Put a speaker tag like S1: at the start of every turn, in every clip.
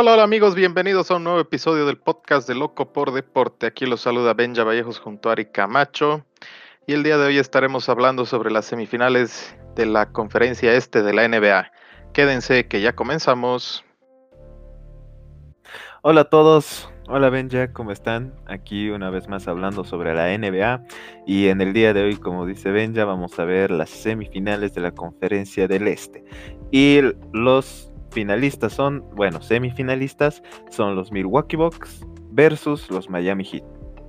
S1: Hola, hola amigos, bienvenidos a un nuevo episodio del podcast de Loco por Deporte. Aquí los saluda Benja Vallejos junto a Ari Camacho. Y el día de hoy estaremos hablando sobre las semifinales de la conferencia este de la NBA. Quédense que ya comenzamos.
S2: Hola a todos, hola Benja, ¿cómo están? Aquí una vez más hablando sobre la NBA y en el día de hoy, como dice Benja, vamos a ver las semifinales de la conferencia del Este. Y los finalistas son, bueno, semifinalistas son los Milwaukee Bucks versus los Miami Heat.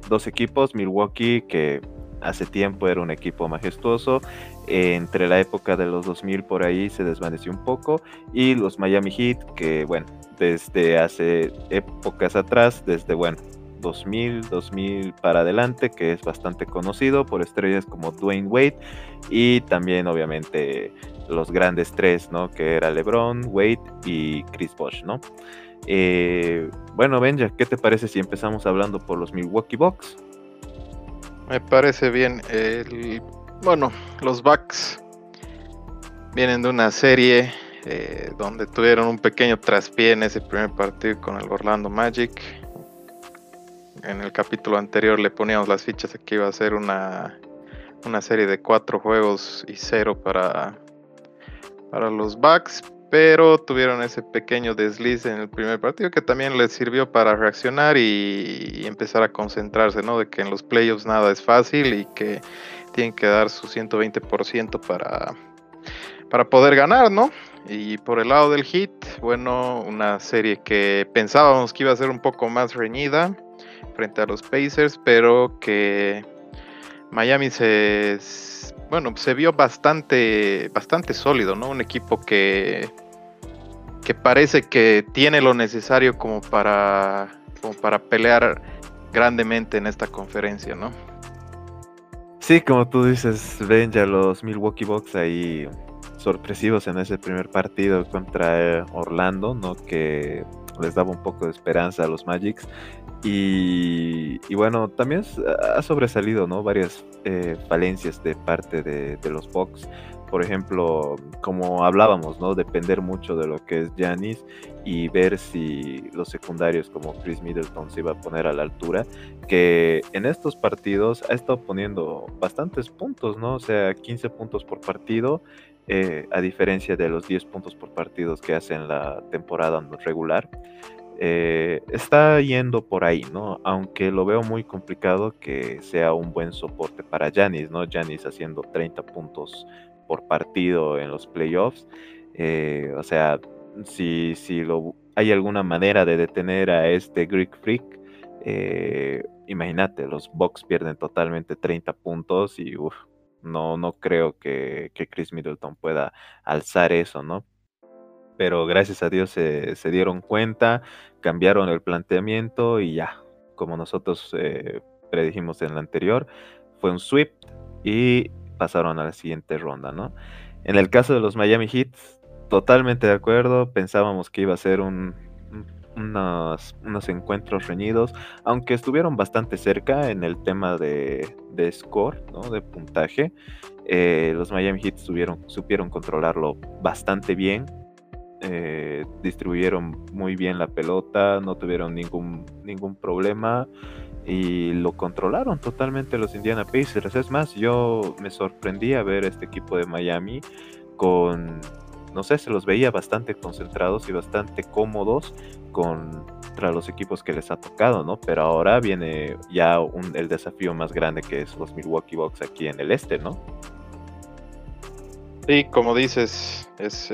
S2: Dos equipos, Milwaukee que hace tiempo era un equipo majestuoso, entre la época de los 2000 por ahí se desvaneció un poco, y los Miami Heat que, bueno, desde hace épocas atrás, desde, bueno, 2000, 2000 para adelante, que es bastante conocido por estrellas como Dwayne Wade y también obviamente los grandes tres, ¿no? Que era LeBron, Wade y Chris Bosh, ¿no? Eh, bueno, Benja, ¿qué te parece si empezamos hablando por los Milwaukee Bucks?
S1: Me parece bien. bueno, los Bucks vienen de una serie eh, donde tuvieron un pequeño traspié en ese primer partido con el Orlando Magic. En el capítulo anterior le poníamos las fichas de que iba a ser una, una serie de cuatro juegos y cero para, para los Bucks, pero tuvieron ese pequeño desliz en el primer partido que también les sirvió para reaccionar y, empezar a concentrarse, ¿no? De que en los playoffs nada es fácil y que tienen que dar su 120% para, para poder ganar, ¿no? Y por el lado del hit, bueno, una serie que pensábamos que iba a ser un poco más reñida frente a los Pacers, pero que Miami se bueno, se vio bastante, bastante sólido, ¿no? Un equipo que, que parece que tiene lo necesario como para, como para pelear grandemente en esta conferencia, ¿no?
S2: Sí, como tú dices, ven ya los Milwaukee Bucks ahí sorpresivos en ese primer partido contra Orlando, ¿no? Que les daba un poco de esperanza a los Magics. Y, bueno, también ha sobresalido, ¿no? Varias eh, falencias de parte de, los Bucks. Por ejemplo, como hablábamos, ¿no? Depender mucho de lo que es Janis y ver si los secundarios como Chris Middleton se iba a poner a la altura. Que en estos partidos ha estado poniendo bastantes puntos, ¿no? O sea, 15 puntos por partido. Eh, a diferencia de los 10 puntos por partidos que hace en la temporada regular. Eh, está yendo por ahí, ¿no? Aunque lo veo muy complicado que sea un buen soporte para Janis, ¿no? Janis haciendo 30 puntos por partido en los playoffs. Eh, o sea, si, si hay alguna manera de detener a este Greek Freak, eh, imagínate, los Bucks pierden totalmente 30 puntos y no, no creo que, que Chris Middleton pueda alzar eso, ¿no? Pero gracias a Dios se, dieron cuenta, cambiaron el planteamiento y ya, como nosotros eh, predijimos en la anterior, fue un sweep y pasaron a la siguiente ronda, ¿no? En el caso de los Miami Heat, totalmente de acuerdo, pensábamos que iba a ser un, unos, encuentros reñidos, aunque estuvieron bastante cerca en el tema de, score, ¿no? de puntaje. Eh, los Miami Heat supieron controlarlo bastante bien, eh, distribuyeron muy bien la pelota, no tuvieron ningún, ningún problema y lo controlaron totalmente los Indiana Pacers. Es más, yo me sorprendí a ver este equipo de Miami con, no sé, se los veía bastante concentrados y bastante cómodos contra los equipos que les ha tocado, ¿no? Pero ahora viene ya el desafío más grande que es los Milwaukee Bucks aquí en el este, ¿no?
S1: Sí, como dices, es,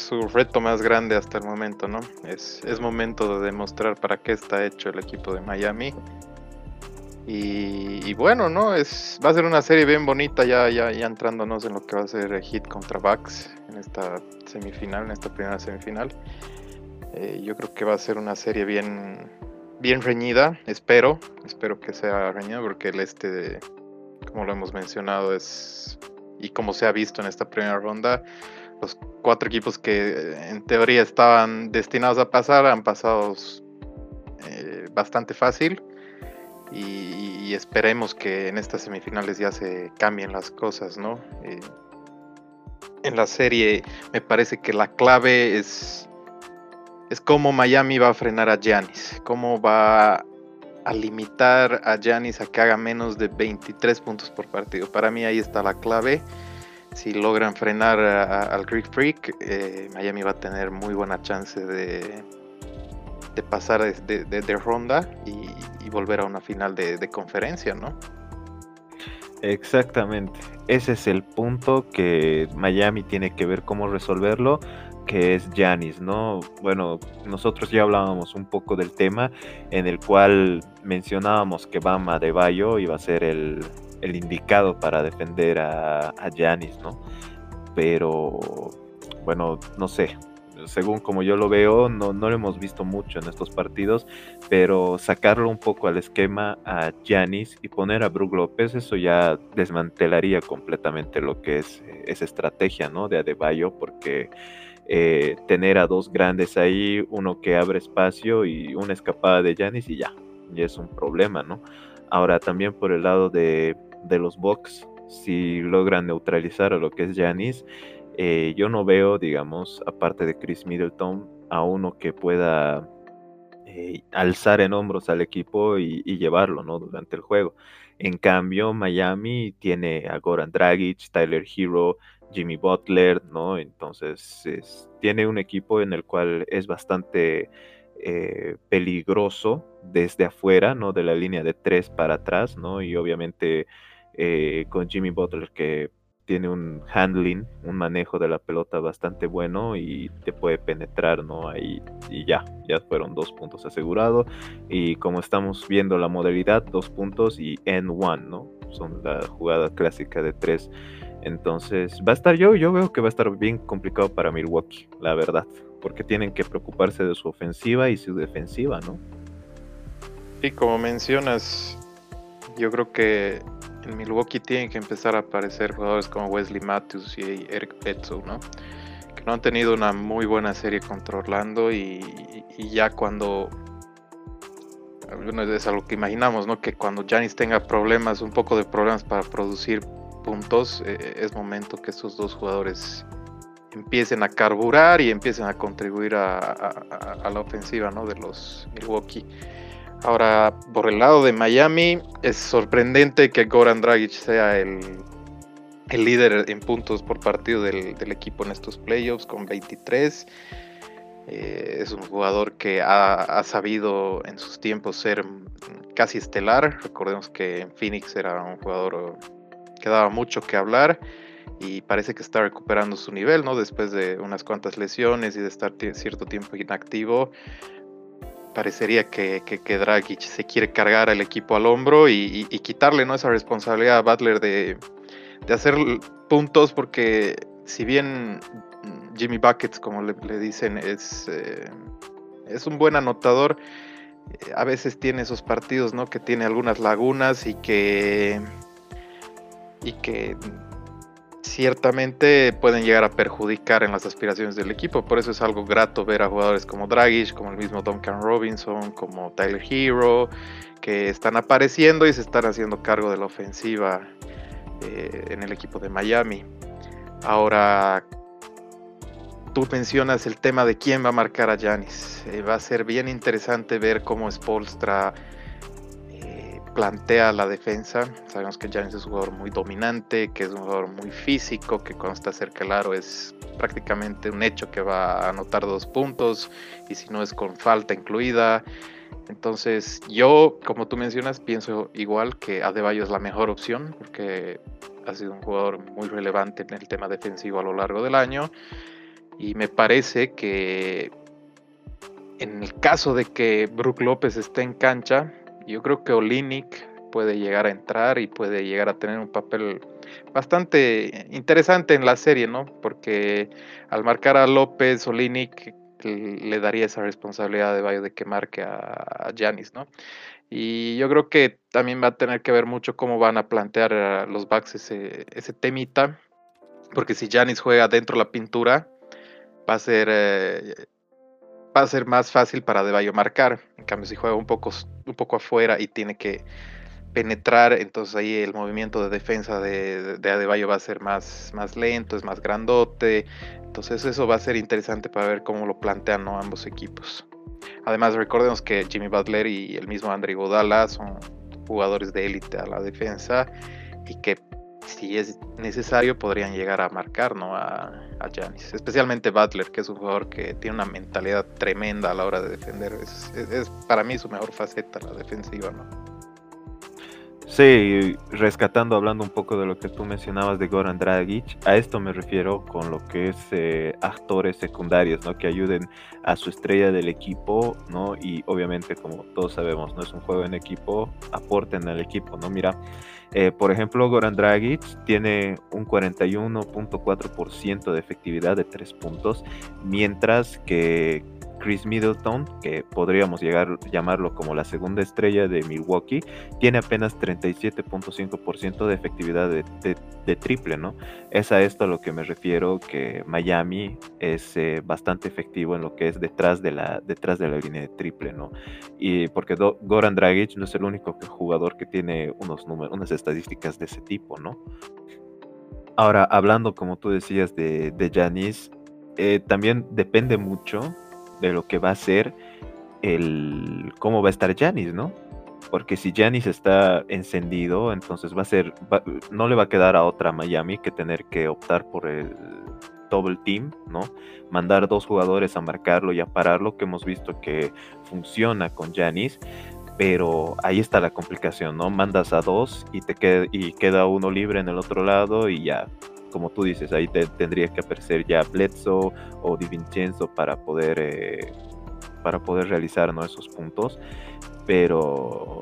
S1: su reto más grande hasta el momento, ¿no? Es, momento de demostrar para qué está hecho el equipo de Miami. Y, bueno, ¿no? Va a ser una serie bien bonita ya entrándonos en lo que va a ser Hit contra Bucks en esta semifinal, en esta primera semifinal. Eh, yo creo que va a ser una serie bien, bien reñida, espero, espero que sea reñida porque el este, como lo hemos mencionado, es y como se ha visto en esta primera ronda, los cuatro equipos que en teoría estaban destinados a pasar han pasado eh, bastante fácil y, esperemos que en estas semifinales ya se cambien las cosas, ¿no? Eh, en la serie me parece que la clave es es cómo Miami va a frenar a Giannis, cómo va a limitar a Giannis a que haga menos de 23 puntos por partido. Para mí ahí está la clave. Si logran frenar al Greek Freak, eh, Miami va a tener muy buena chance de, de pasar de, ronda y, volver a una final de, conferencia, ¿no?
S2: Exactamente. Ese es el punto que Miami tiene que ver cómo resolverlo, que es Janis, ¿no? Bueno, nosotros ya hablábamos un poco del tema en el cual mencionábamos que Bama de Bayo iba a ser el, indicado para defender a, a ¿no? Pero, bueno, no sé, según como yo lo veo, no, no lo hemos visto mucho en estos partidos, pero sacarlo un poco al esquema a Giannis y poner a Brook López, eso ya desmantelaría completamente lo que es eh, esa estrategia, ¿no? De Adebayo, porque eh, tener a dos grandes ahí, uno que abre espacio y una escapada de Giannis y ya, ya es un problema, ¿no? Ahora también por el lado de, de los Bucks, si logran neutralizar a lo que es Giannis, eh, yo no veo, digamos, aparte de Chris Middleton, a uno que pueda eh, alzar en hombros al equipo y, llevarlo, ¿no? Durante el juego. En cambio, Miami tiene a Goran Dragic, Tyler Hero, Jimmy Butler, ¿no? Entonces, tiene un equipo en el cual es bastante eh, peligroso desde afuera, ¿no? De la línea de tres para atrás, ¿no? Y obviamente con Jimmy Butler que tiene un handling, un manejo de la pelota bastante bueno y te puede penetrar, ¿no? Ahí y ya, ya fueron dos puntos asegurados. Y como estamos viendo la modalidad, dos puntos y N1, ¿no? Son la jugada clásica de tres. Entonces, va a estar yo, yo veo que va a estar bien complicado para Milwaukee, la verdad, porque tienen que preocuparse de su ofensiva y su defensiva, ¿no?
S1: Y como mencionas, yo creo que en Milwaukee tienen que empezar a aparecer jugadores como Wesley Matthews y Eric Bledsoe, ¿no? Que no han tenido una muy buena serie contra Orlando y, ya cuando es algo que imaginamos, ¿no? Que cuando Janis tenga problemas, un poco de problemas para producir puntos, eh, es momento que estos dos jugadores empiecen a carburar y empiecen a contribuir a, la ofensiva. De los Milwaukee. Ahora, por el lado de Miami, es sorprendente que Goran Dragic sea el, líder en puntos por partido del, equipo en estos playoffs con 23. Eh, es un jugador que ha, sabido en sus tiempos ser casi estelar. Recordemos que en Phoenix era un jugador que daba mucho que hablar y parece que está recuperando su nivel, ¿no? Después de unas cuantas lesiones y de estar cierto tiempo inactivo parecería que, que, Dragic se quiere cargar al equipo al hombro y, quitarle ¿no? esa responsabilidad a Butler de, hacer puntos, porque si bien Jimmy Buckets, como le, dicen, es, eh, es un buen anotador, eh, a veces tiene esos partidos ¿no? que tiene algunas lagunas y que, y que ciertamente pueden llegar a perjudicar en las aspiraciones del equipo. Por eso es algo grato ver a jugadores como Dragic, como el mismo Duncan Robinson, como Tyler Hero, que están apareciendo y se están haciendo cargo de la ofensiva eh, en el equipo de Miami. Ahora, tú mencionas el tema de quién va a marcar a Giannis. Eh, va a ser bien interesante ver cómo Spolstra plantea la defensa. Sabemos que Giannis es un jugador muy dominante, que es un jugador muy físico, que cuando está cerca del aro es prácticamente un hecho que va a anotar dos puntos y si no es con falta incluida. Entonces yo, como tú mencionas, pienso igual que Adebayo es la mejor opción porque ha sido un jugador muy relevante en el tema defensivo a lo largo del año y me parece que en el caso de que Brook López esté en cancha, yo creo que Olinik puede llegar a entrar y puede llegar a tener un papel bastante interesante en la serie, ¿no? Porque al marcar a López, Olinik le daría esa responsabilidad de Bayo de que marque a Janis, ¿no? Y yo creo que también va a tener que ver mucho cómo van a plantear a los backs ese, ese temita, porque si Janis juega dentro de la pintura, va a ser eh, va a ser más fácil para Debayo marcar. En cambio, si juega un poco, un poco afuera y tiene que penetrar, entonces ahí el movimiento de defensa de, de Adebayo va a ser más, más lento, es más grandote, entonces eso va a ser interesante para ver cómo lo plantean ambos equipos. Además recordemos que Jimmy Butler y el mismo Andre Godala son jugadores de élite a la defensa y que si es necesario podrían llegar a marcar ¿no? a, Janis, especialmente Butler, que es un jugador que tiene una mentalidad tremenda a la hora de defender. Es, es para mí su mejor faceta la defensiva. ¿no?
S2: Sí, rescatando, hablando un poco de lo que tú mencionabas de Goran Dragic, a esto me refiero con lo que es eh, actores secundarios, ¿no? Que ayuden a su estrella del equipo, ¿no? Y obviamente, como todos sabemos, no es un juego en equipo, aporten al equipo, ¿no? Mira, eh, por ejemplo, Goran Dragic tiene un 41.4% de efectividad de tres puntos, mientras que Chris Middleton, que podríamos llegar llamarlo como la segunda estrella de Milwaukee, tiene apenas 37.5% de efectividad de, triple, ¿no? Es a esto a lo que me refiero, que Miami es eh, bastante efectivo en lo que es detrás de la, detrás de la línea de triple, ¿no? Y porque Goran Dragic no es el único jugador que tiene unos números, unas estadísticas de ese tipo, ¿no? Ahora, hablando como tú decías de, de eh, también depende mucho de lo que va a ser el cómo va a estar Janis, ¿no? Porque si Janis está encendido, entonces va a ser, no le va a quedar a otra Miami que tener que optar por el double team, ¿no? Mandar dos jugadores a marcarlo y a pararlo, que hemos visto que funciona con Janis, pero ahí está la complicación, ¿no? Mandas a dos y te queda, y queda uno libre en el otro lado y ya como tú dices, ahí tendría que aparecer ya Bledsoe o Di Vincenzo para poder, eh, para poder realizar ¿no? esos puntos. Pero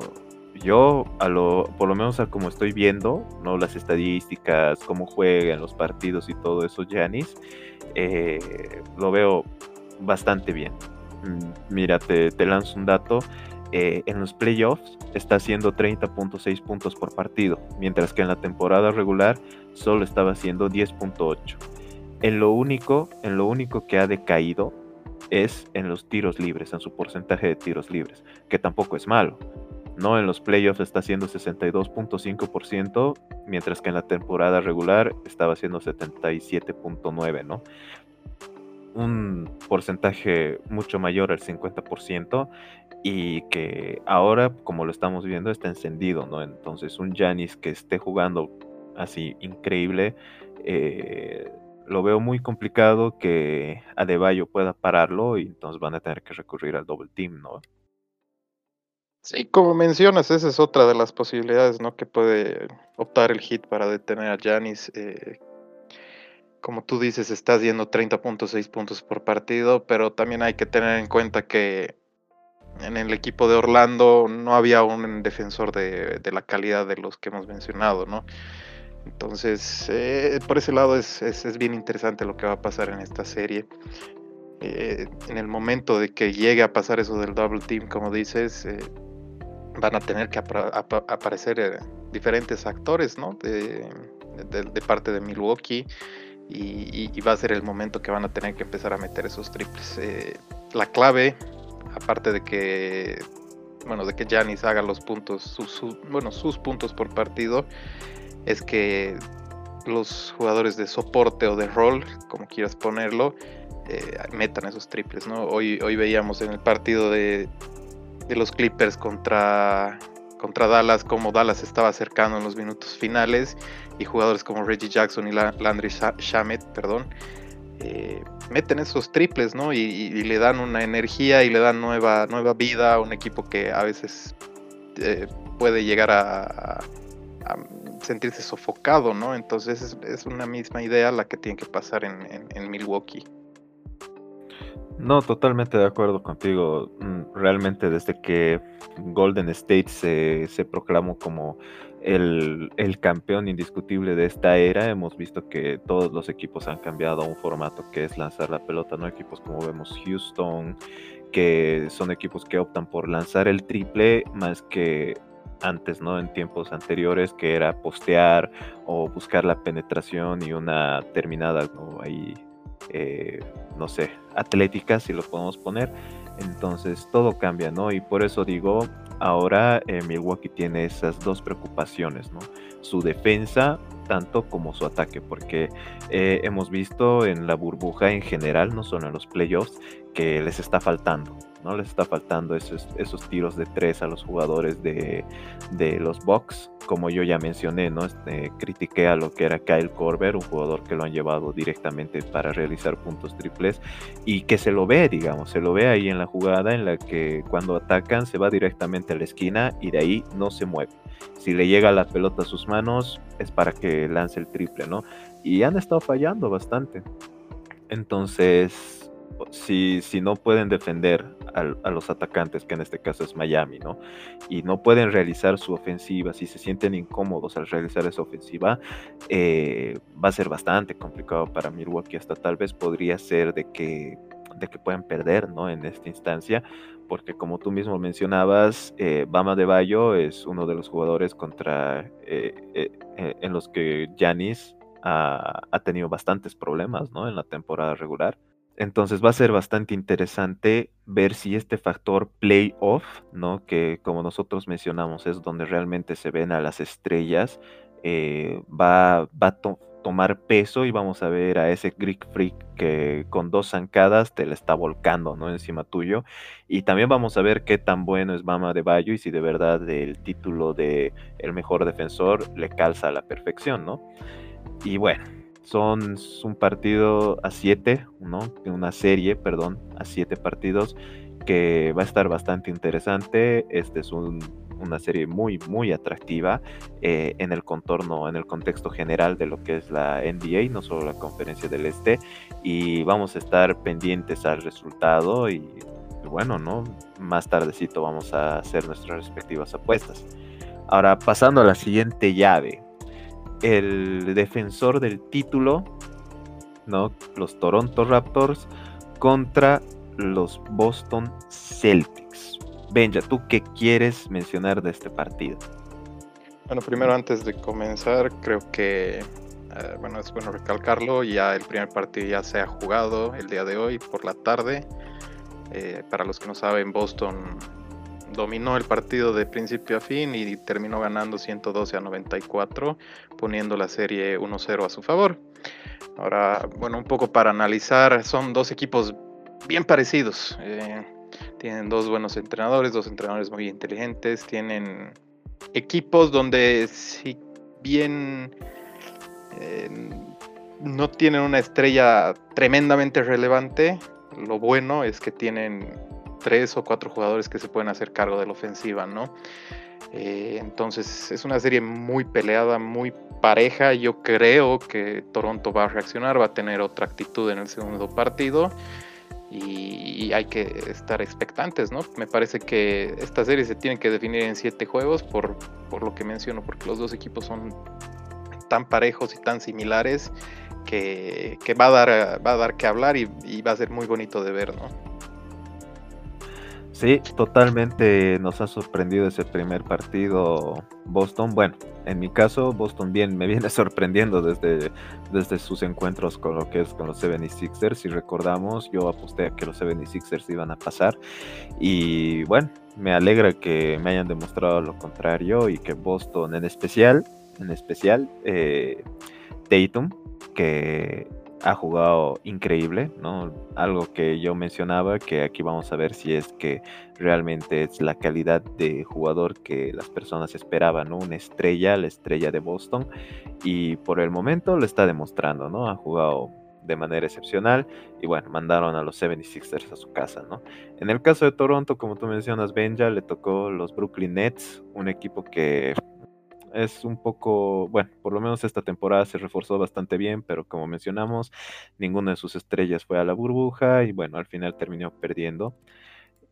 S2: yo, a lo, por lo menos a como estoy viendo, ¿no? las estadísticas, cómo juegan los partidos y todo eso, Janis, eh, lo veo bastante bien. Mm, mira, te, te lanzo un dato. Eh, en los playoffs está haciendo 30.6 puntos por partido, mientras que en la temporada regular solo estaba haciendo 10.8. En lo único, en lo único que ha decaído es en los tiros libres, en su porcentaje de tiros libres, que tampoco es malo. No, en los playoffs está haciendo 62.5%, mientras que en la temporada regular estaba haciendo 77.9, ¿no? Un porcentaje mucho mayor al 50% y que ahora, como lo estamos viendo, está encendido, ¿no? Entonces, un Janis que esté jugando así increíble, eh, lo veo muy complicado que Adebayo pueda pararlo y entonces van a tener que recurrir al double team, ¿no?
S1: Sí, como mencionas, esa es otra de las posibilidades, ¿no? Que puede optar el hit para detener a Janis. Eh, como tú dices, está haciendo 30.6 puntos por partido, pero también hay que tener en cuenta que en el equipo de Orlando no había un defensor de, la calidad de los que hemos mencionado, ¿no? Entonces, eh, por ese lado es, bien interesante lo que va a pasar en esta serie. Eh, en el momento de que llegue a pasar eso del double team, como dices, eh, van a tener que aparecer diferentes actores, ¿no? De, parte de Milwaukee. Y, va a ser el momento que van a tener que empezar a meter esos triples. la clave aparte de que bueno, de que Janis haga los puntos, sus, bueno, sus puntos por partido, es que los jugadores de soporte o de rol, como quieras ponerlo, eh, metan esos triples, ¿no? Hoy, hoy veíamos en el partido de, los Clippers contra, contra Dallas, como Dallas estaba acercando en los minutos finales y jugadores como Reggie Jackson y Landry Shamet, perdón, eh, meten esos triples, ¿no? Y, le dan una energía y le dan nueva, nueva vida a un equipo que a veces eh, puede llegar a, sentirse sofocado, ¿no? Entonces es, una misma idea la que tiene que pasar en, Milwaukee.
S2: No, totalmente de acuerdo contigo. Mm, realmente desde que Golden State se, se proclamó como el, campeón indiscutible de esta era, hemos visto que todos los equipos han cambiado un formato que es lanzar la pelota, ¿no? Equipos como vemos Houston, que son equipos que optan por lanzar el triple más que antes, ¿no? En tiempos anteriores, que era postear o buscar la penetración y una terminada, Ahí eh, no sé, atléticas, si lo podemos poner. Entonces todo cambia, ¿no? Y por eso digo, ahora eh, Milwaukee tiene esas dos preocupaciones, ¿no? Su defensa tanto como su ataque, porque eh, hemos visto en la burbuja en general, no solo en los playoffs, que les está faltando. ¿No? Les está faltando esos, esos tiros de tres a los jugadores de, de los Bucks. Como yo ya mencioné, ¿no? Este, critiqué a lo que era Kyle Korver, un jugador que lo han llevado directamente para realizar puntos triples y que se lo ve, digamos, se lo ve ahí en la jugada en la que cuando atacan se va directamente a la esquina y de ahí no se mueve. Si le llega la pelota a sus manos es para que lance el triple, ¿no? Y han estado fallando bastante. Entonces, si, no pueden defender a, los atacantes, que en este caso es Miami, ¿no? Y no pueden realizar su ofensiva, si se sienten incómodos al realizar esa ofensiva, eh, va a ser bastante complicado para Milwaukee. Hasta tal vez podría ser de que, de que puedan perder, ¿no? En esta instancia, porque como tú mismo mencionabas, eh, Bama de Bayo es uno de los jugadores contra eh, en los que Janis ha, ha, tenido bastantes problemas, ¿no? En la temporada regular. Entonces va a ser bastante interesante ver si este factor playoff, ¿no? Que como nosotros mencionamos es donde realmente se ven a las estrellas, eh, va, va a tomar peso y vamos a ver a ese Greek Freak que con dos zancadas te le está volcando, ¿no? Encima tuyo. Y también vamos a ver qué tan bueno es Mama de Bayo y si de verdad el título de el mejor defensor le calza a la perfección, ¿no? Y bueno, son un partido a siete, ¿no? Una serie, perdón, a siete partidos que va a estar bastante interesante. Este es una serie muy, muy atractiva eh, en el contorno, en el contexto general de lo que es la NBA, no solo la Conferencia del Este. Y vamos a estar pendientes al resultado y, bueno, ¿no? Más tardecito vamos a hacer nuestras respectivas apuestas. Ahora, pasando a la siguiente llave, el defensor del título, ¿no? Los Toronto Raptors contra los Boston Celtics. Benja, ¿tú qué quieres mencionar de este partido?
S1: Bueno, primero antes de comenzar, creo que eh, bueno, es bueno recalcarlo, ya el primer partido ya se ha jugado el día de hoy por la tarde. Eh, para los que no saben, Boston dominó el partido de principio a fin y terminó ganando 112 a 94, poniendo la serie 1-0 a su favor. Ahora, bueno, un poco para analizar, son dos equipos bien parecidos. Eh, tienen dos buenos entrenadores, dos entrenadores muy inteligentes, tienen equipos donde si bien eh, no tienen una estrella tremendamente relevante, lo bueno es que tienen tres o cuatro jugadores que se pueden hacer cargo de la ofensiva, ¿no? Eh, entonces es una serie muy peleada, muy pareja. Yo creo que Toronto va a reaccionar, va a tener otra actitud en el segundo partido y hay que estar expectantes, ¿no? Me parece que esta serie se tiene que definir en siete juegos por, por lo que menciono, porque los dos equipos son tan parejos y tan similares que, que va, a dar, va a dar que hablar y, y va a ser muy bonito de ver, ¿no?
S2: Sí, totalmente nos ha sorprendido ese primer partido Boston. Bueno, en mi caso, Boston bien me viene sorprendiendo desde, desde sus encuentros con lo que es con los 76ers. Si recordamos, yo aposté a que los 76ers iban a pasar. Y bueno, me alegra que me hayan demostrado lo contrario y que Boston en especial, en especial, eh, Tatum, que ha jugado increíble, ¿no? Algo que yo mencionaba, que aquí vamos a ver si es que realmente es la calidad de jugador que las personas esperaban, ¿no? Una estrella, la estrella de Boston, y por el momento lo está demostrando, ¿no? Ha jugado de manera excepcional y bueno, mandaron a los 76ers a su casa, ¿no? En el caso de Toronto, como tú mencionas, Benja, le tocó los Brooklyn Nets, un equipo que es un poco, bueno, por lo menos esta temporada se reforzó bastante bien, pero como mencionamos, ninguna de sus estrellas fue a la burbuja y bueno, al final terminó perdiendo.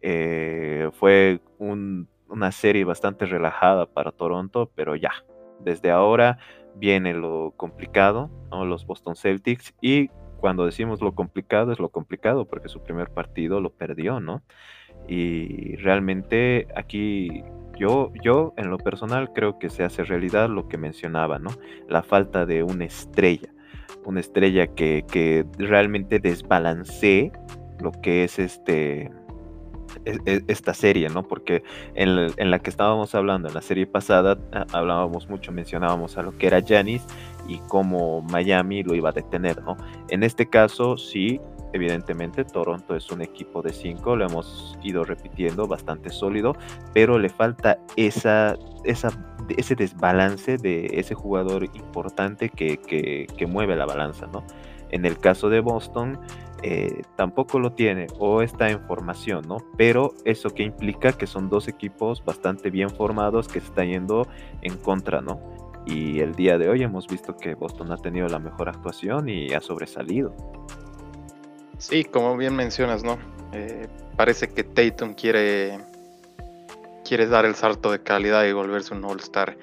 S2: Eh, fue una serie bastante relajada para Toronto, pero ya, desde ahora viene lo complicado, ¿no? los Boston Celtics, y cuando decimos lo complicado es lo complicado porque su primer partido lo perdió, ¿no? Y realmente aquí yo, yo en lo personal creo que se hace realidad lo que mencionaba, ¿no? La falta de una estrella. una estrella que, que realmente desbalancee lo que es este e, e, esta serie, ¿no? Porque en, en, la que estábamos hablando, en la serie pasada, hablábamos mucho, mencionábamos a lo que era Janis y cómo Miami lo iba a detener, ¿no? En este caso, sí, evidentemente, Toronto es un equipo de cinco, lo hemos ido repitiendo, bastante sólido, pero le falta esa, esa, ese desbalance de ese jugador importante que, que, que mueve la balanza, ¿no? En el caso de Boston, eh, tampoco lo tiene o está en formación, ¿no? Pero eso que implica que son dos equipos bastante bien formados que se están yendo en contra, ¿no? Y el día de hoy hemos visto que Boston ha tenido la mejor actuación y ha sobresalido.
S1: Sí, como bien mencionas, ¿no? Eh, parece que Tatum quiere, quiere dar el salto de calidad y volverse un All-Star.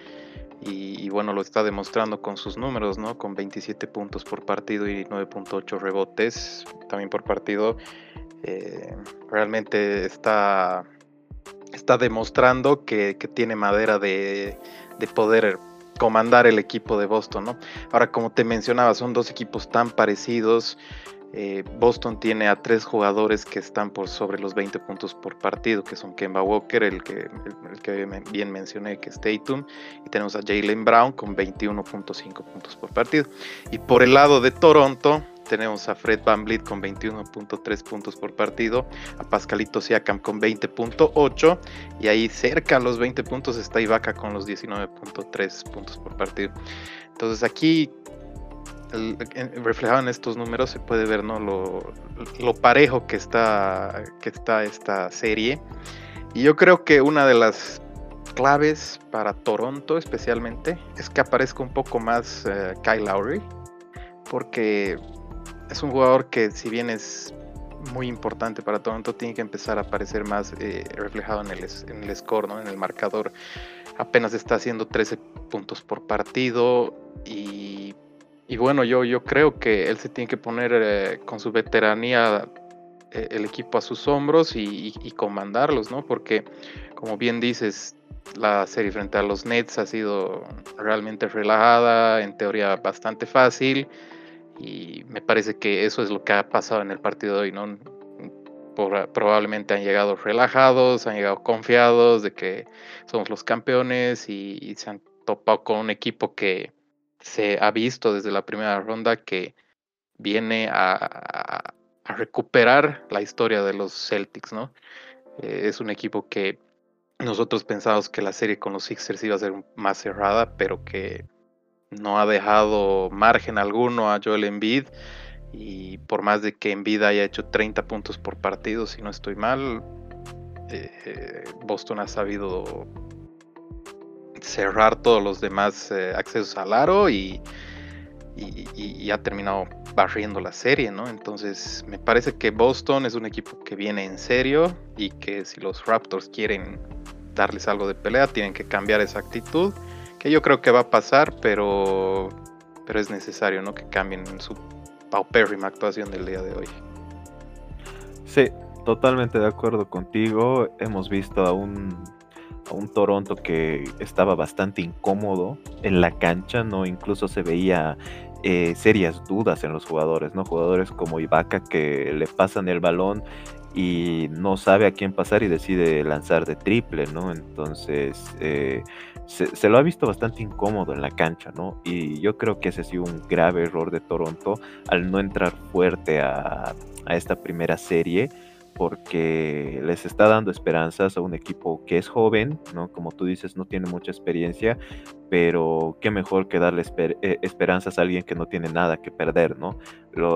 S1: Y, bueno, lo está demostrando con sus números, ¿no? Con 27 puntos por partido y 9.8 rebotes también por partido. Eh, realmente está, está demostrando que, tiene madera de, de, poder comandar el equipo de Boston, ¿no? Ahora, como te mencionaba, son dos equipos tan parecidos. Eh, Boston tiene a tres jugadores que están por sobre los 20 puntos por partido, que son Kemba Walker, el que, el, que bien mencioné, que es Tatum, y tenemos a Jalen Brown con 21.5 puntos por partido. Y por el lado de Toronto, tenemos a Fred Van Vliet con 21.3 puntos por partido, a Pascalito Siakam con 20.8 y ahí cerca a los 20 puntos está Ibaka con los 19.3 puntos por partido. Entonces aquí reflejado en estos números se puede ver ¿no? lo, parejo que está, que está esta serie. Y yo creo que una de las claves para Toronto especialmente es que aparezca un poco más eh, Kyle Lowry. Porque es un jugador que si bien es muy importante para Toronto, tiene que empezar a aparecer más eh, reflejado en el, en el score, ¿no? en el marcador. Apenas está haciendo 13 puntos por partido y y bueno, yo, yo creo que él se tiene que poner eh, con su veteranía eh, el equipo a sus hombros y, comandarlos, ¿no? Porque, como bien dices, la serie frente a los Nets ha sido realmente relajada, en teoría bastante fácil, y me parece que eso es lo que ha pasado en el partido de hoy, ¿no? probablemente han llegado relajados, han llegado confiados de que somos los campeones y se han topado con un equipo que, se ha visto desde la primera ronda que viene a, recuperar la historia de los Celtics, ¿no? Eh, es un equipo que nosotros pensábamos que la serie con los Sixers iba a ser más cerrada, pero que no ha dejado margen alguno a Joel Embiid. Y por más de que Embiid haya hecho 30 puntos por partido, si no estoy mal, eh, Boston ha sabido cerrar todos los demás eh, accesos al aro y, y, ha terminado barriendo la serie, ¿no? Entonces me parece que Boston es un equipo que viene en serio y que si los Raptors quieren darles algo de pelea, tienen que cambiar esa actitud, que yo creo que va a pasar, pero, pero es necesario, ¿no? Que cambien su paupérrima actuación del día de hoy.
S2: Sí, totalmente de acuerdo contigo. Hemos visto a un un Toronto que estaba bastante incómodo en la cancha, ¿no? Incluso se veía eh, serias dudas en los jugadores, ¿no? Jugadores como Ibaka que le pasan el balón y no sabe a quién pasar y decide lanzar de triple, ¿no? Entonces eh, se, lo ha visto bastante incómodo en la cancha, ¿no? Y yo creo que ese ha sido un grave error de Toronto al no entrar fuerte a, a esta primera serie porque les está dando esperanzas a un equipo que es joven, ¿no? Como tú dices, no tiene mucha experiencia, pero qué mejor que darle eh, esperanzas a alguien que no tiene nada que perder, ¿no?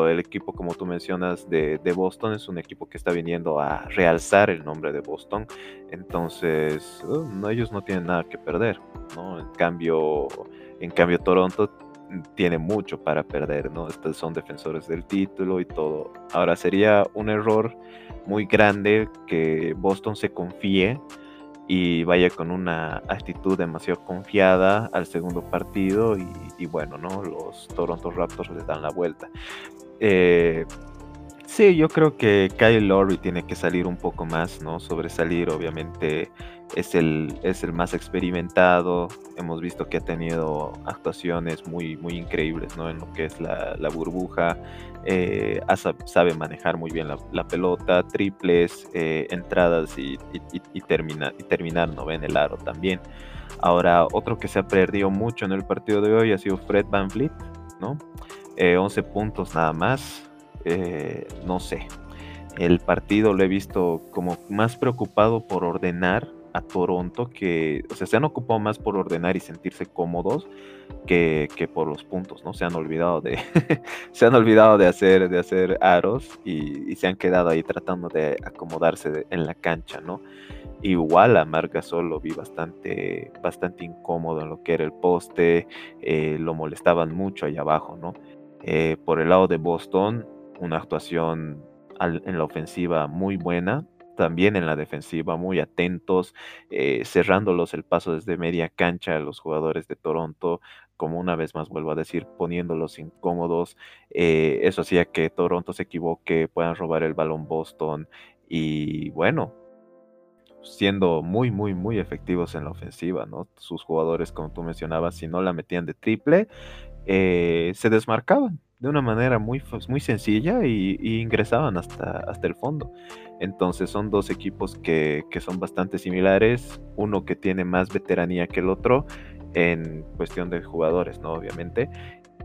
S2: el equipo, como tú mencionas, de, Boston es un equipo que está viniendo a realzar el nombre de Boston, entonces uh, ellos no tienen nada que perder, ¿no? En cambio, en cambio Toronto tiene mucho para perder, ¿no? Estos son defensores del título y todo. Ahora sería un error muy grande que Boston se confíe y vaya con una actitud demasiado confiada al segundo partido y, bueno, ¿no? Los Toronto Raptors les dan la vuelta. Eh, sí, yo creo que Kyle Lowry tiene que salir un poco más, ¿no? Sobresalir, obviamente, es el, es el más experimentado. Hemos visto que ha tenido actuaciones muy, muy increíbles ¿no? en lo que es la, burbuja. Eh, sabe manejar muy bien la, pelota, triples, eh, entradas y, y, terminar ¿no? en el aro también. Ahora, otro que se ha perdido mucho en el partido de hoy ha sido Fred Van Vliet, ¿no? 11 eh, puntos nada más. No sé, el partido lo he visto como más preocupado por ordenar a Toronto que, o sea, se han ocupado más por ordenar y sentirse cómodos que, por los puntos, ¿no? Se han olvidado de, se han olvidado de hacer, de hacer aros y, se han quedado ahí tratando de acomodarse en la cancha, ¿no? Igual a Marga solo vi bastante, bastante incómodo en lo que era el poste, eh, lo molestaban mucho ahí abajo, ¿no? Eh, por el lado de Boston, una actuación en la ofensiva muy buena, también en la defensiva muy atentos, eh, cerrándolos el paso desde media cancha a los jugadores de Toronto, como una vez más vuelvo a decir, poniéndolos incómodos. Eh, eso hacía que Toronto se equivoque, puedan robar el balón Boston y bueno, siendo muy, muy, muy efectivos en la ofensiva, ¿no? Sus jugadores, como tú mencionabas, si no la metían de triple, eh, se desmarcaban de una manera muy, muy sencilla y, ingresaban hasta, hasta el fondo. Entonces son dos equipos que, son bastante similares, uno que tiene más veteranía que el otro en cuestión de jugadores, ¿no? Obviamente.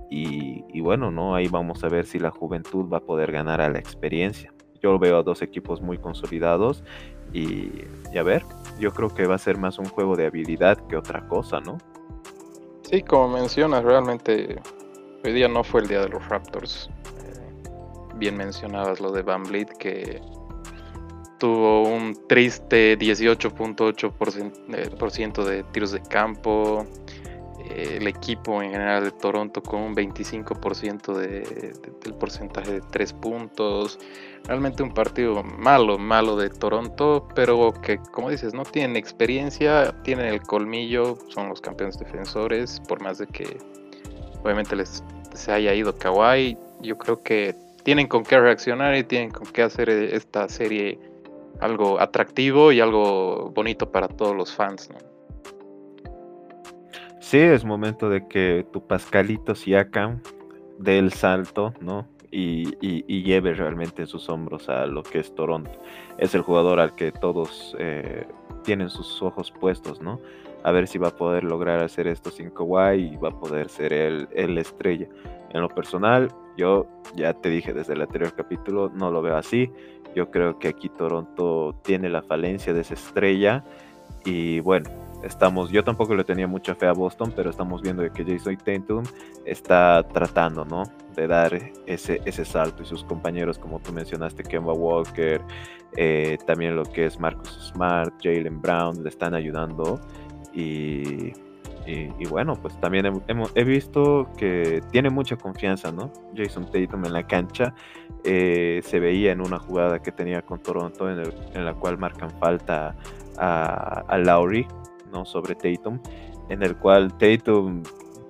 S2: Y, bueno, ¿no? Ahí vamos a ver si la juventud va a poder ganar a la experiencia. Yo veo a dos equipos muy consolidados y a ver, yo creo que va a ser más un juego de habilidad que otra cosa, ¿no?
S1: Sí, como mencionas, realmente Hoy día no fue el día de los Raptors. Eh, bien mencionabas lo de Van Vliet, que tuvo un triste 18.8% de tiros de campo. Eh, el equipo en general de Toronto con un 25% de, del porcentaje de tres puntos. Realmente un partido malo, malo de Toronto, pero que como dices, no tienen experiencia, tienen el colmillo, son los campeones defensores, por más de que obviamente les se haya ido Kawhi, yo creo que tienen con qué reaccionar y tienen con qué hacer esta serie algo atractivo y algo bonito para todos los fans, ¿no?
S2: Sí, es momento de que tu Pascalito Siakam dé el salto, ¿no? Y, lleve realmente en sus hombros a lo que es Toronto. Es el jugador al que todos eh, tienen sus ojos puestos, ¿no? A ver si va a poder lograr hacer esto sin Kawhi y va a poder ser el, el estrella. En lo personal, yo ya te dije desde el anterior capítulo, no lo veo así. Yo creo que aquí Toronto tiene la falencia de esa estrella y bueno, estamos, yo tampoco le tenía mucha fe a Boston, pero estamos viendo que Jason Tatum está tratando, ¿no? De dar ese, ese salto y sus compañeros, como tú mencionaste, Kemba Walker, eh, también lo que es Marcus Smart, Jalen Brown, le están ayudando y, bueno, pues también he, visto que tiene mucha confianza, ¿no? Jason Tatum en la cancha. Eh, se veía en una jugada que tenía con Toronto en, la cual marcan falta a, Lowry, ¿no? Sobre Tatum, en el cual Tatum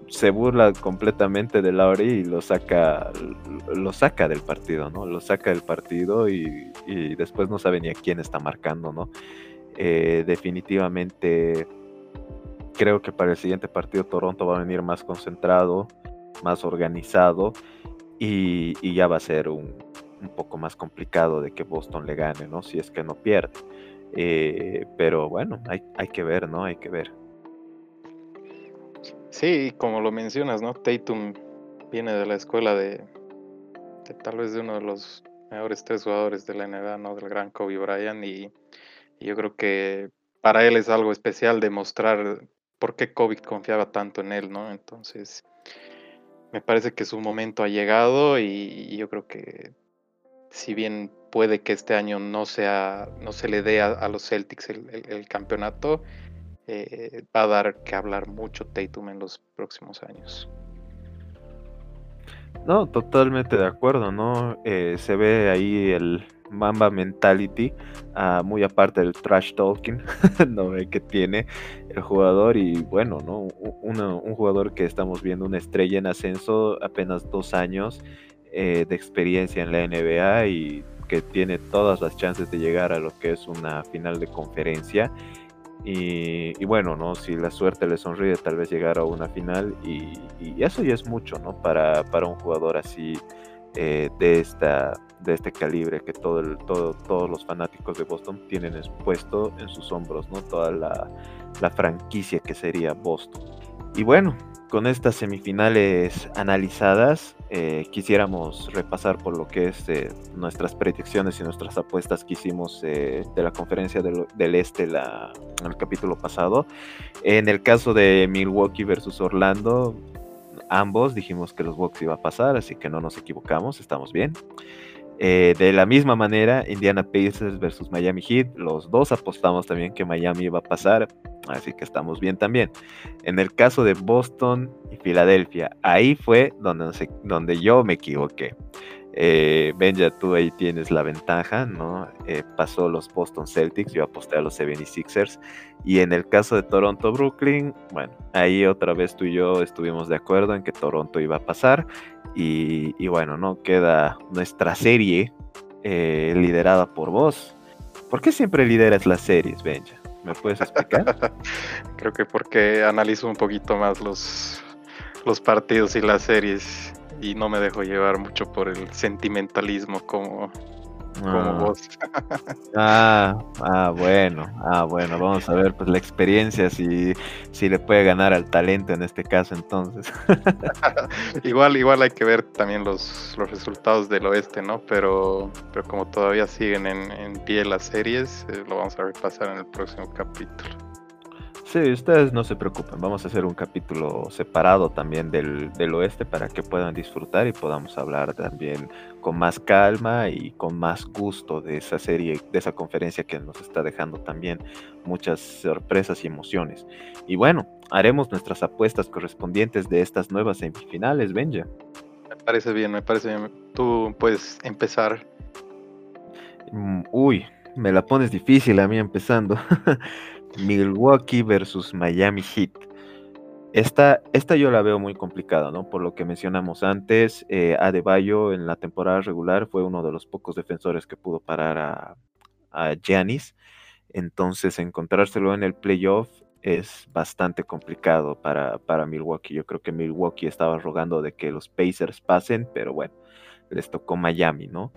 S2: se burla completamente de Lowry y lo saca, lo saca del partido, ¿no? Lo saca del partido y, y después no sabe ni a quién está marcando, ¿no? Eh, definitivamente creo que para el siguiente partido Toronto va a venir más concentrado, más organizado y, ya va a ser un, poco más complicado de que Boston le gane, ¿no? Si es que no pierde. Eh, pero bueno, hay, que ver, ¿no? Hay que ver.
S1: Sí, como lo mencionas, ¿no? Tatum viene de la escuela de, tal vez de uno de los mejores tres jugadores de la NBA, ¿no? Del gran Kobe Bryant y yo creo que para él es algo especial demostrar por qué COVID confiaba tanto en él, ¿no? Entonces, me parece que su momento ha llegado y, yo creo que si bien puede que este año no sea, no se le dé a, los Celtics el, campeonato, eh, va a dar que hablar mucho Tatum en los próximos años.
S2: No, totalmente de acuerdo, ¿no? Eh, se ve ahí el, Mamba Mentality, ah, muy aparte del trash talking ¿no? que tiene el jugador y bueno, ¿no? un jugador que estamos viendo una estrella en ascenso, apenas dos años eh, de experiencia en la NBA y que tiene todas las chances de llegar a lo que es una final de conferencia Y, bueno, ¿no? Si la suerte le sonríe, tal vez llegar a una final. Y, eso ya es mucho, ¿no? Para, para un jugador así eh, de, esta, de este calibre que todo el, todo, todos los fanáticos de Boston tienen expuesto en sus hombros, ¿no? Toda la, la franquicia que sería Boston. Y bueno, con estas semifinales analizadas, eh, quisiéramos repasar por lo que es eh, nuestras predicciones y nuestras apuestas que hicimos eh, de la conferencia del, Este la, en el capítulo pasado. En el caso de Milwaukee versus Orlando, ambos dijimos que los Bucks iba a pasar, así que no nos equivocamos, estamos bien. Eh, de la misma manera, Indiana Pacers versus Miami Heat, los dos apostamos también que Miami iba a pasar, así que estamos bien también. En el caso de Boston y Filadelfia, ahí fue donde, donde yo me equivoqué. Eh, Benja, tú ahí tienes la ventaja, ¿no? Eh, pasó los Boston Celtics, yo aposté a los 76ers. Y en el caso de Toronto-Brooklyn, bueno, ahí otra vez tú y yo estuvimos de acuerdo en que Toronto iba a pasar. Y, bueno, ¿no? Queda nuestra serie eh, liderada por vos. ¿Por qué siempre lideras las series, Benja? ¿Me puedes explicar?
S1: Creo que porque analizo un poquito más los, los partidos y las series y no me dejo llevar mucho por el sentimentalismo como, como ah. vos.
S2: ah, ah, bueno, ah, bueno, vamos a ver pues la experiencia si, si le puede ganar al talento en este caso entonces.
S1: igual, igual hay que ver también los, los resultados del oeste, ¿no? Pero, pero como todavía siguen en, en pie las series, eh, lo vamos a repasar en el próximo capítulo.
S2: Sí, ustedes no se preocupen, vamos a hacer un capítulo separado también del, oeste para que puedan disfrutar y podamos hablar también con más calma y con más gusto de esa serie, de esa conferencia que nos está dejando también muchas sorpresas y emociones. Y bueno, haremos nuestras apuestas correspondientes de estas nuevas semifinales, Benja.
S1: Me parece bien, me parece bien. Tú puedes empezar.
S2: Mm, uy, me la pones difícil a mí empezando. Milwaukee versus Miami Heat. Esta, esta yo la veo muy complicada, ¿no? Por lo que mencionamos antes, eh, Adebayo en la temporada regular fue uno de los pocos defensores que pudo parar a, a Giannis. Entonces, encontrárselo en el playoff es bastante complicado para, para Milwaukee. Yo creo que Milwaukee estaba rogando de que los Pacers pasen, pero bueno, les tocó Miami, ¿no?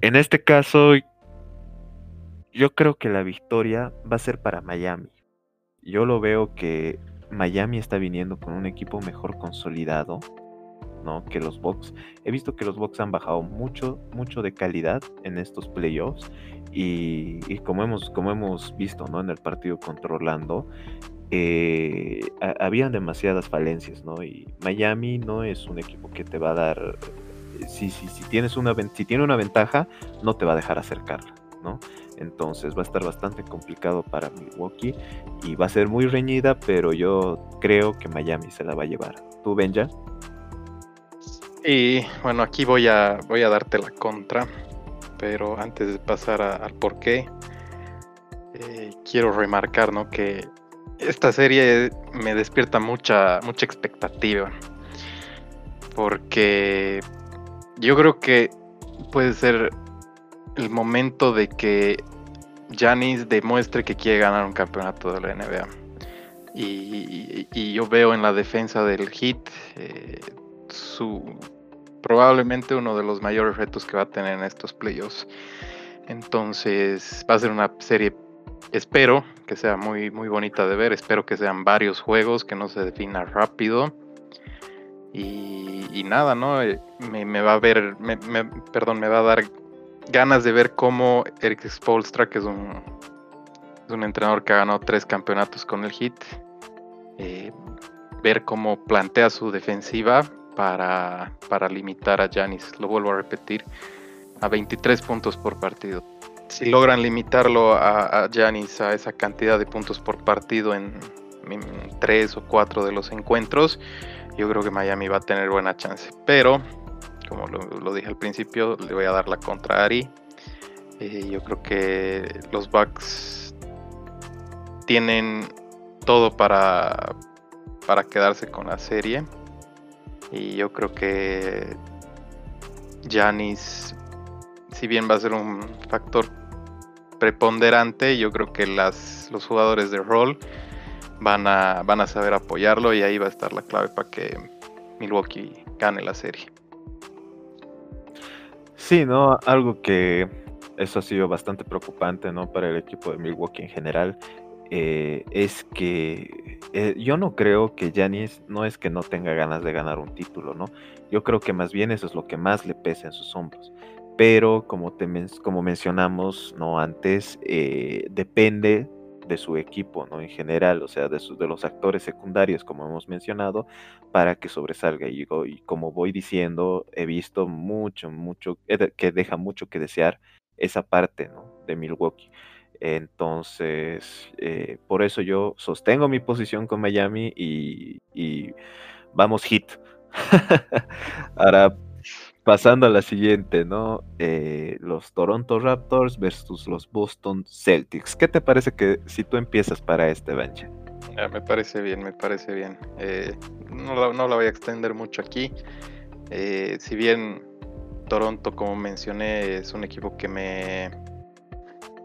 S2: En este caso, yo creo que la victoria va a ser para Miami. Yo lo veo que Miami está viniendo con un equipo mejor consolidado, ¿no? Que los Bucks. He visto que los Bucks han bajado mucho, mucho de calidad en estos playoffs y, como hemos, como hemos visto, ¿no? En el partido contra Orlando, eh, habían demasiadas falencias, ¿no? Y Miami no es un equipo que te va a dar, si, si, si tienes una, si tiene una ventaja, no te va a dejar acercarla, ¿no? Entonces va a estar bastante complicado para Milwaukee y va a ser muy reñida, pero yo creo que Miami se la va a llevar. ¿Tú, Benja?
S1: Y bueno, aquí voy a, voy a darte la contra, pero antes de pasar al por qué, eh, quiero remarcar ¿no? que esta serie me despierta mucha, mucha expectativa, porque yo creo que puede ser el momento de que Janis demuestre que quiere ganar un campeonato de la NBA. Y, yo veo en la defensa del Heat eh, su probablemente uno de los mayores retos que va a tener en estos playoffs. Entonces va a ser una serie, espero que sea muy, muy bonita de ver, espero que sean varios juegos, que no se defina rápido. Y, nada, ¿no? Eh, me, va a ver, perdón, me va a dar ganas de ver cómo Eric Spolstra, que es un, entrenador que ha ganado tres campeonatos con el Heat, eh, ver cómo plantea su defensiva para, para limitar a Janis. Lo vuelvo a repetir, a 23 puntos por partido. Si logran limitarlo a Janis a, esa cantidad de puntos por partido en, en tres o cuatro de los encuentros, yo creo que Miami va a tener buena chance. Pero como lo, dije al principio, le voy a dar la contra a Ari. Eh, yo creo que los Bucks tienen todo para, para quedarse con la serie. Y yo creo que Janis, si bien va a ser un factor preponderante. Yo creo que los jugadores de rol van a, van a saber apoyarlo y ahí va a estar la clave para que Milwaukee gane la serie.
S2: Sí, ¿no? Algo que eso ha sido bastante preocupante, ¿no? Para el equipo de Milwaukee en general. Eh, es que eh, yo no creo que Janis no es que no tenga ganas de ganar un título, ¿no? Yo creo que más bien eso es lo que más le pesa en sus hombros. Pero como, te como mencionamos ¿no? antes, eh, depende de su equipo, ¿no? En general, o sea, de, de los actores secundarios, como hemos mencionado, para que sobresalga. Y, y como voy diciendo, he visto mucho, mucho, que deja mucho que desear esa parte, ¿no? De Milwaukee. Entonces, eh, por eso yo sostengo mi posición con Miami y, y vamos hit. Ahora, pasando a la siguiente, ¿no? Eh, los Toronto Raptors versus los Boston Celtics. ¿Qué te parece que si tú empiezas para este bench?
S1: me parece bien, me parece bien. Eh, no, la, no, la, voy a extender mucho aquí. Eh, si bien Toronto, como mencioné, es un equipo que me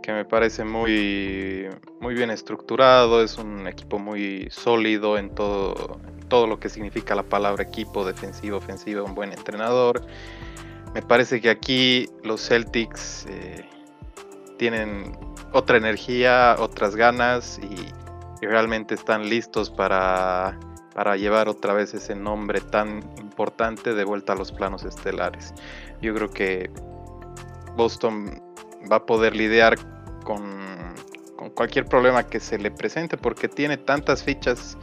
S1: que me parece muy, muy bien estructurado, es un equipo muy sólido en todo, todo lo que significa la palabra equipo, defensivo, ofensivo, un buen entrenador. Me parece que aquí los Celtics eh, tienen otra energía, otras ganas y, realmente están listos para, para llevar otra vez ese nombre tan importante de vuelta a los planos estelares. Yo creo que Boston va a poder lidiar con, cualquier problema que se le presente porque tiene tantas fichas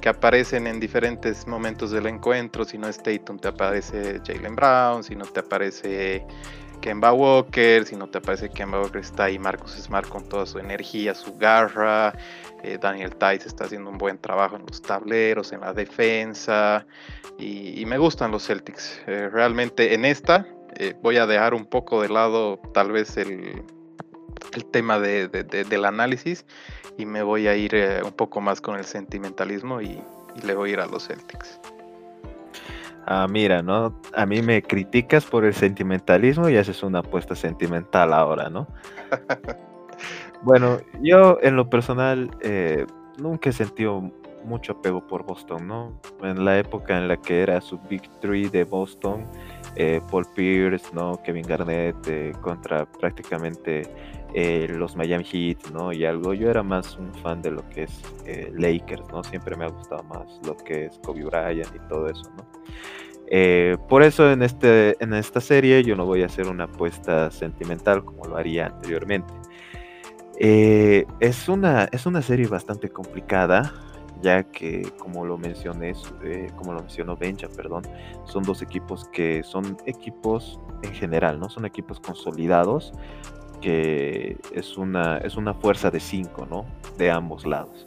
S1: que aparecen en diferentes momentos del encuentro. Si no es Tatum, te aparece Jalen Brown. Si no te aparece Kemba Walker. Si no te aparece Kemba Walker, está ahí Marcus Smart con toda su energía, su garra. Eh, Daniel Tice está haciendo un buen trabajo en los tableros, en la defensa. Y, me gustan los Celtics. Eh, realmente en esta eh, voy a dejar un poco de lado tal vez el, el tema de, del análisis y me voy a ir eh, un poco más con el sentimentalismo y, le voy a ir a los Celtics.
S2: Ah, mira, ¿no? A mí me criticas por el sentimentalismo y haces una apuesta sentimental ahora, ¿no? bueno, yo en lo personal eh, nunca he sentido mucho apego por Boston, ¿no? En la época en la que era su Big Three de Boston, eh, Paul Pierce, ¿no? Kevin Garnett, contra prácticamente eh, los Miami Heat, ¿no? Y algo, yo era más un fan de lo que es eh, Lakers, ¿no? Siempre me ha gustado más lo que es Kobe Bryant y todo eso, ¿no? Eh, por eso en, este, en esta serie yo no voy a hacer una apuesta sentimental como lo haría anteriormente. es, una, es una serie bastante complicada, ya que como lo mencioné, como lo mencionó Bencha, perdón, son dos equipos que son equipos en general, ¿no? Son equipos consolidados, que es una, es una fuerza de cinco, ¿no? De ambos lados.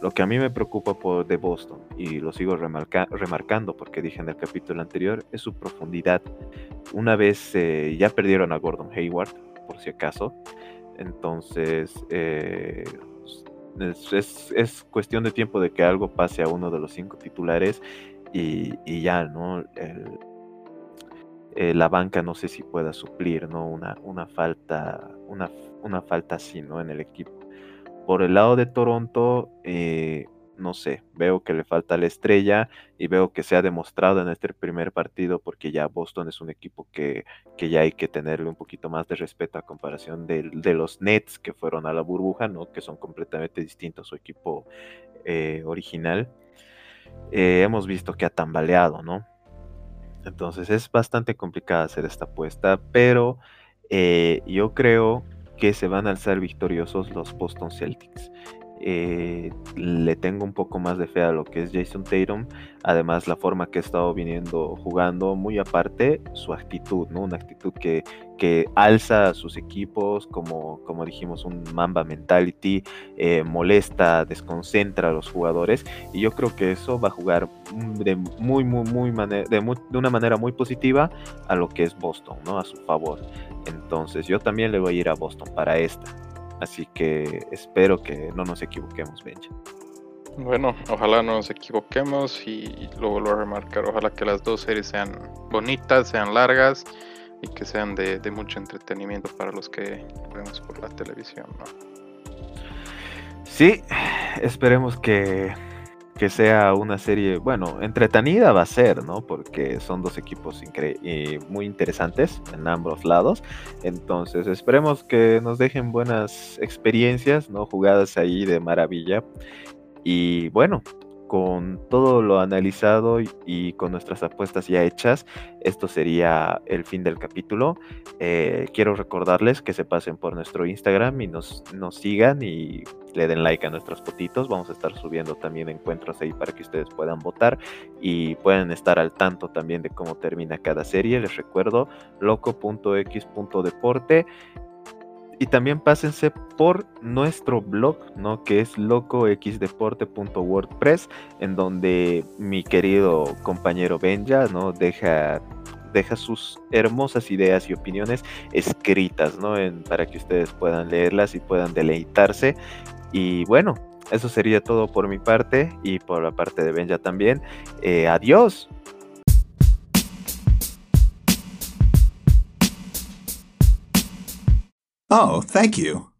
S2: Lo que a mí me preocupa por, de Boston, y lo sigo remarcando porque dije en el capítulo anterior, es su profundidad. Una vez eh, ya perdieron a Gordon Hayward, por si acaso, entonces eh, es, es, cuestión de tiempo de que algo pase a uno de los cinco titulares y, y ya, ¿no? Eh, la banca no sé si pueda suplir ¿no? una, una, falta, una, una falta así ¿no? en el equipo. Por el lado de Toronto, eh, no sé, veo que le falta la estrella y veo que se ha demostrado en este primer partido porque ya Boston es un equipo que, que ya hay que tenerle un poquito más de respeto a comparación de, de, los Nets que fueron a la burbuja, ¿no? que son completamente distintos a su equipo eh, original. hemos visto que ha tambaleado, ¿no? Entonces es bastante complicada hacer esta apuesta, pero eh, yo creo que se van a alzar victoriosos los Boston Celtics. Eh, le tengo un poco más de fe a lo que es Jason Tatum. Además, la forma que ha estado viniendo jugando, muy aparte, su actitud, ¿no? Una actitud que, que alza a sus equipos, como, como dijimos, un Mamba mentality, eh, molesta, desconcentra a los jugadores. Y yo creo que eso va a jugar de muy, muy, muy, de, una manera muy positiva a lo que es Boston, ¿no? A su favor. Entonces, yo también le voy a ir a Boston para esta. Así que espero que no nos equivoquemos, Benja.
S1: Bueno, ojalá no nos equivoquemos y lo vuelvo a remarcar, ojalá que las dos series sean bonitas, sean largas, y que sean de, mucho entretenimiento para los que vemos por la televisión. ¿no?
S2: Sí, esperemos que, que, sea una serie, bueno, entretenida va a ser, ¿no? Porque son dos equipos y muy interesantes en ambos lados. Entonces, esperemos que nos dejen buenas experiencias, ¿no? Jugadas ahí de maravilla. Y bueno, con todo lo analizado y, con nuestras apuestas ya hechas, esto sería el fin del capítulo. Eh, quiero recordarles que se pasen por nuestro Instagram y nos, nos sigan y le den like a nuestros fotitos. Vamos a estar subiendo también encuentros ahí para que ustedes puedan votar y puedan estar al tanto también de cómo termina cada serie. Les recuerdo loco.x.deporte y también pásense por nuestro blog, ¿no? Que es locoxdeporte.wordpress, en donde mi querido compañero Benja, ¿no? Deja, deja sus hermosas ideas y opiniones escritas, ¿no? para que ustedes puedan leerlas y puedan deleitarse. Y bueno, eso sería todo por mi parte y por la parte de Benja también. Eh, adiós.
S3: Oh, thank you.